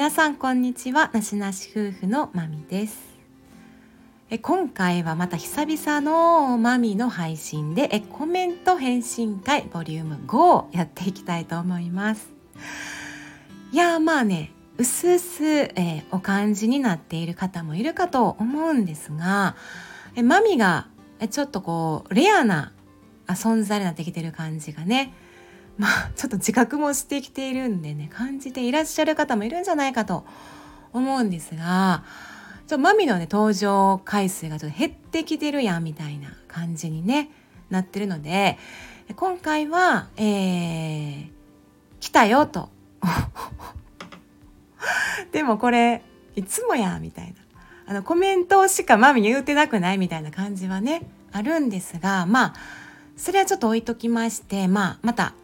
皆さんこんにちは。なしなし夫婦のまみです。え今回はまた久々のマミの配信でえコメント返信会ボリューム5をやっていきたいと思います。いやまあねうすうす、え、お感じになっている方もいるかと思うんですがえマミがちょっとこうレアな存在になってきてる感じがねまあちょっと自覚もしてきているんでね感じていらっしゃる方もいるんじゃないかと思うんですがちょマミのね登場回数がちょっと減ってきてるやんみたいな感じにねなってるので今回は、えー、来たよと。でもこれいつもやみたいな。あのコメントしかマミ言うてなくないみたいな感じはねあるんですがまあそれはちょっと置いときましてまあまた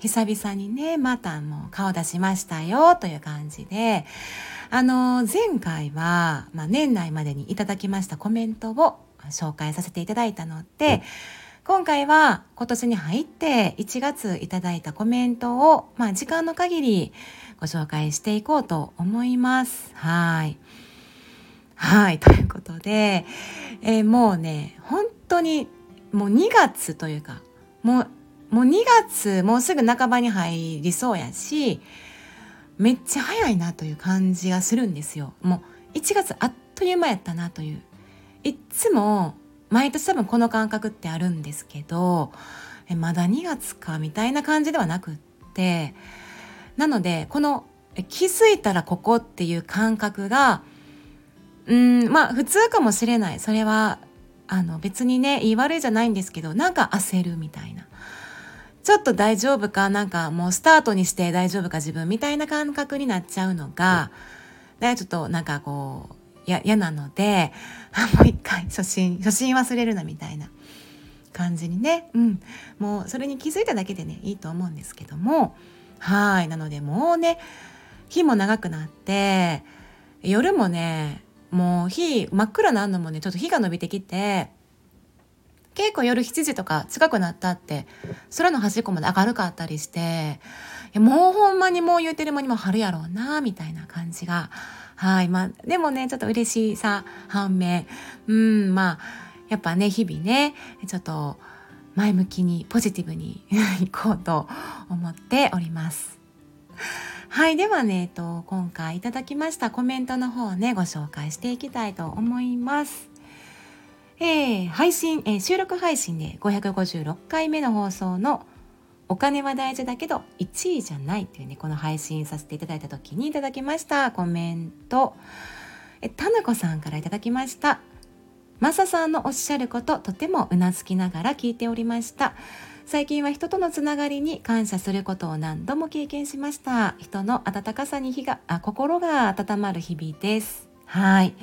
久々にねまたもう顔出しましたよという感じであの前回は、まあ、年内までにいただきましたコメントを紹介させていただいたので今回は今年に入って1月いただいたコメントを、まあ、時間の限りご紹介していこうと思います。はい。はい。ということで、えー、もうね、本当にもう2月というか、もうもう2月もうすぐ半ばに入りそうやしめっちゃ早いなという感じがするんですよ。もう1月あっという間やったなという。いっつも毎年多分この感覚ってあるんですけどえまだ2月かみたいな感じではなくってなのでこの気づいたらここっていう感覚がうんまあ普通かもしれない。それはあの別にね言い悪いじゃないんですけどなんか焦るみたいな。ちょっと大丈夫かなんかもうスタートにして大丈夫か自分みたいな感覚になっちゃうのが、だちょっとなんかこう嫌なので もう一回初心初心忘れるなみたいな感じにね。うん。もうそれに気づいただけでねいいと思うんですけども。はい。なのでもうね日も長くなって夜もねもう日真っ暗なのもねちょっと日が伸びてきて結構夜7時とか近くなったって空の端っこまで明るかったりしてもうほんまにもう言うてる間にも春やろうなみたいな感じがはいまあでもねちょっと嬉しさ反面うんまあやっぱね日々ねちょっと前向きにポジティブに いこうと思っております。はい。ではね、えっと、今回いただきましたコメントの方をね、ご紹介していきたいと思います。えー、配信、えー、収録配信で556回目の放送のお金は大事だけど1位じゃないっていうね、この配信させていただいた時にいただきましたコメント。え、たぬこさんからいただきました。マサさんのおっしゃることとてもうなずきながら聞いておりました。最近は人とのつながりに感謝することを何度も経験しました。人の温かさに火が、あ心が温まる日々です。はい。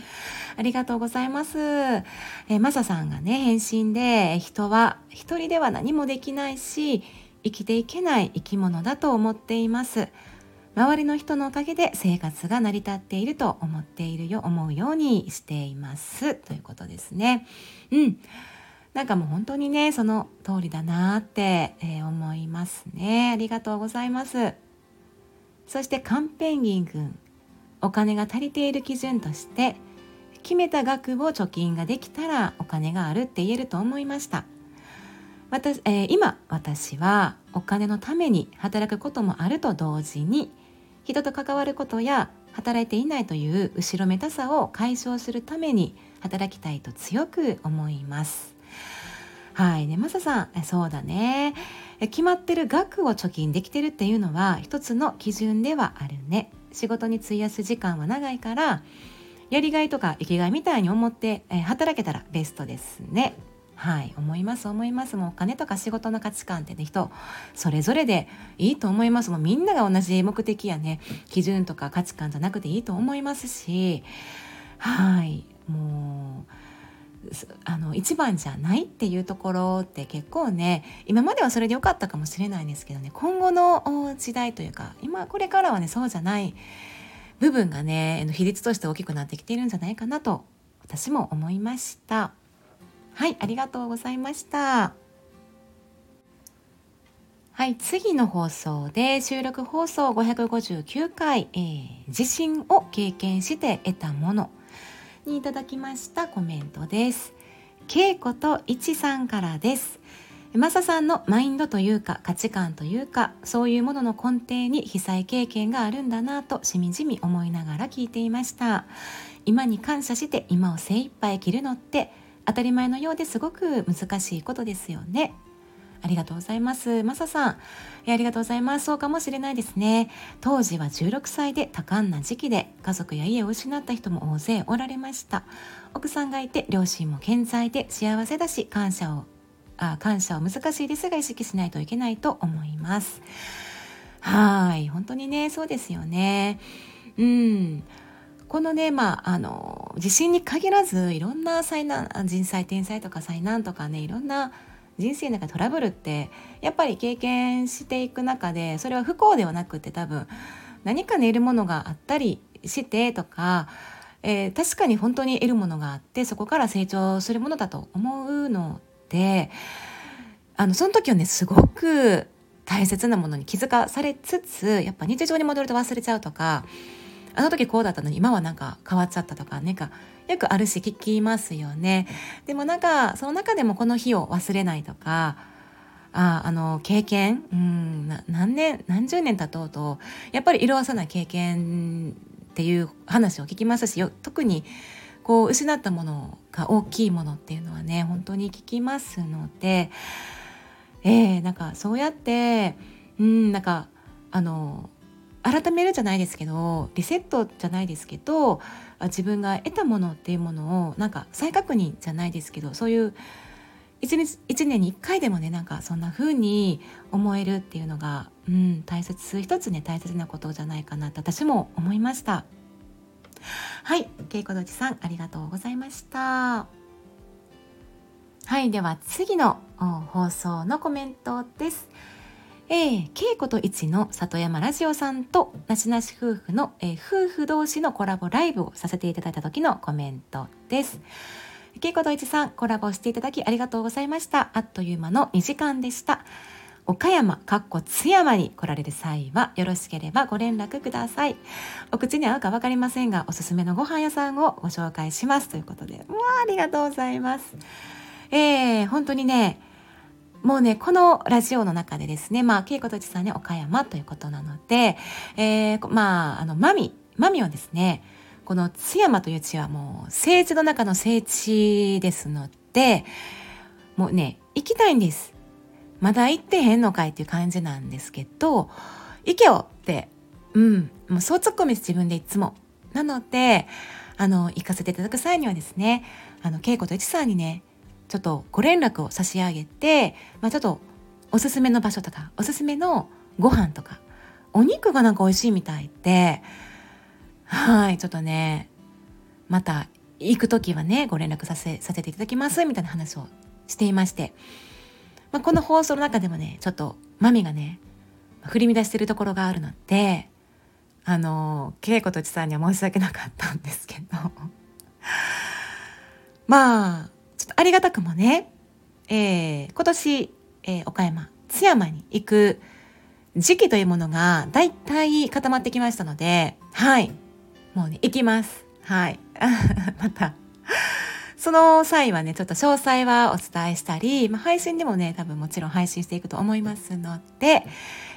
ありがとうございます。えー、マサさんがね、返信で、人は一人では何もできないし、生きていけない生き物だと思っています。周りの人のおかげで生活が成り立っていると思っているよ、思うようにしています。ということですね。うん。なんかもう本当にね、その通りだなって、えー、思いますね。ありがとうございます。そしてカンペンギン君。お金が足りている基準として決めた額を貯金ができたらお金があるって言えると思いました。私、えー、今私はお金のために働くこともあると同時に人と関わることや働いていないという後ろめたさを解消するために働きたいと強く思います。はい。ねマサさんそうだね。決まってる額を貯金できてるっていうのは一つの基準ではあるね。仕事に費やす時間は長いからやりがいとか生きがいみたいに思って、えー、働けたらベストですね。はい。思います思います。もうお金とか仕事の価値観ってね人それぞれでいいと思います。もうみんなが同じ目的やね基準とか価値観じゃなくていいと思いますし。はい。もうあの一番じゃないっていうところって結構ね今まではそれで良かったかもしれないんですけどね今後の時代というか今これからはねそうじゃない部分がね比率として大きくなってきているんじゃないかなと私も思いました。はいありがとうございました。はい次の放送で収録放送559回、えー、地震を経験して得たもの。にいただきましたコメントです。恵子と一さんからです。マサさんのマインドというか価値観というかそういうものの根底に被災経験があるんだなとしみじみ思いながら聞いていました。今に感謝して今を精一杯生きるのって当たり前のようですごく難しいことですよね。ありがとうございます。マサさん、えありがとうございます。そうかもしれないですね。当時は16歳で多感な時期で家族や家を失った人も大勢おられました。奥さんがいて両親も健在で幸せだし感謝をあ感謝は難しいですが意識しないといけないと思います。はい本当にねそうですよね。うんこのねまああの地震に限らずいろんな災難人災天災とか災難とかねいろんな人生の中トラブルってやっぱり経験していく中でそれは不幸ではなくて多分何か寝るものがあったりしてとか、えー、確かに本当に得るものがあってそこから成長するものだと思うのであのその時はねすごく大切なものに気づかされつつやっぱ日常に戻ると忘れちゃうとかあの時こうだったのに今はなんか変わっちゃったとかなんかよくあるし聞きますよね。でもなんかその中でもこの日を忘れないとかああの経験うん何年何十年経とうとやっぱり色あさない経験っていう話を聞きますし特にこう失ったものが大きいものっていうのはね本当に聞きますので、えー、なんかそうやってうんなんかあの改めるじゃないですけどリセットじゃないですけど自分が得たものっていうものをなんか再確認じゃないですけどそういう一日一年に1回でもねなんかそんな風に思えるっていうのが、うん、大切一つね大切なことじゃないかなと私も思いました。はいけいこどちさんありがとうございました。はいでは次の放送のコメントです。えー、稽古と一の里山ラジオさんとなしなし夫婦の、えー、夫婦同士のコラボライブをさせていただいた時のコメントです。稽古と一さんコラボしていただきありがとうございました。あっという間の2時間でした。岡山、かっこ津山に来られる際はよろしければご連絡ください。お口に合うか分かりませんが、おすすめのご飯屋さんをご紹介しますということで、わあ、ありがとうございます。えー、本当にね、もうね、このラジオの中でですね、まあ、恵子とちさんね、岡山ということなので、えー、まあ、あの、マミ、マミはですね、この津山という地はもう、聖地の中の聖地ですので、もうね、行きたいんです。まだ行ってへんのかいっていう感じなんですけど、行けよって、うん、もうそう突っ込みです、自分でいつも。なので、あの、行かせていただく際にはですね、あの、恵子と一さんにね、ちょっとご連絡を差し上げて、まあ、ちょっとおすすめの場所とかおすすめのご飯とかお肉がなんか美味しいみたいではいちょっとねまた行く時はねご連絡させさせていただきますみたいな話をしていまして、まあ、この放送の中でもねちょっとマミがね振り乱してるところがあるのであの恵子とちさんには申し訳なかったんですけど。まあっとありがたくもね、えー、今年、えー、岡山、津山に行く時期というものが大体固まってきましたので、はい。もうね、行きます。はい。また、その際はね、ちょっと詳細はお伝えしたり、まあ、配信でもね、多分もちろん配信していくと思いますので、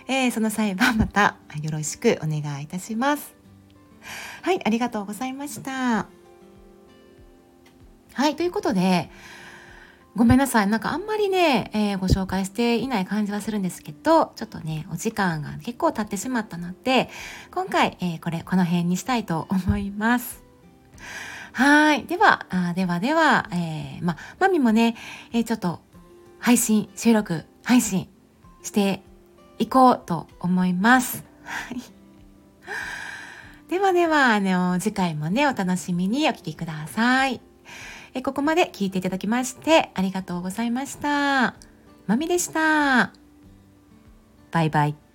えー、その際はまたよろしくお願いいたします。はい、ありがとうございました。はい、ということで、ごめんなさい。なんかあんまりね、えー、ご紹介していない感じはするんですけど、ちょっとね、お時間が結構経ってしまったので、今回、えー、これ、この辺にしたいと思います。はい。では、あではでは、えー、ま、マミもね、えー、ちょっと、配信、収録、配信していこうと思います。はい。ではでは、あの、次回もね、お楽しみにお聴きください。えここまで聞いていただきましてありがとうございました。まみでした。バイバイ。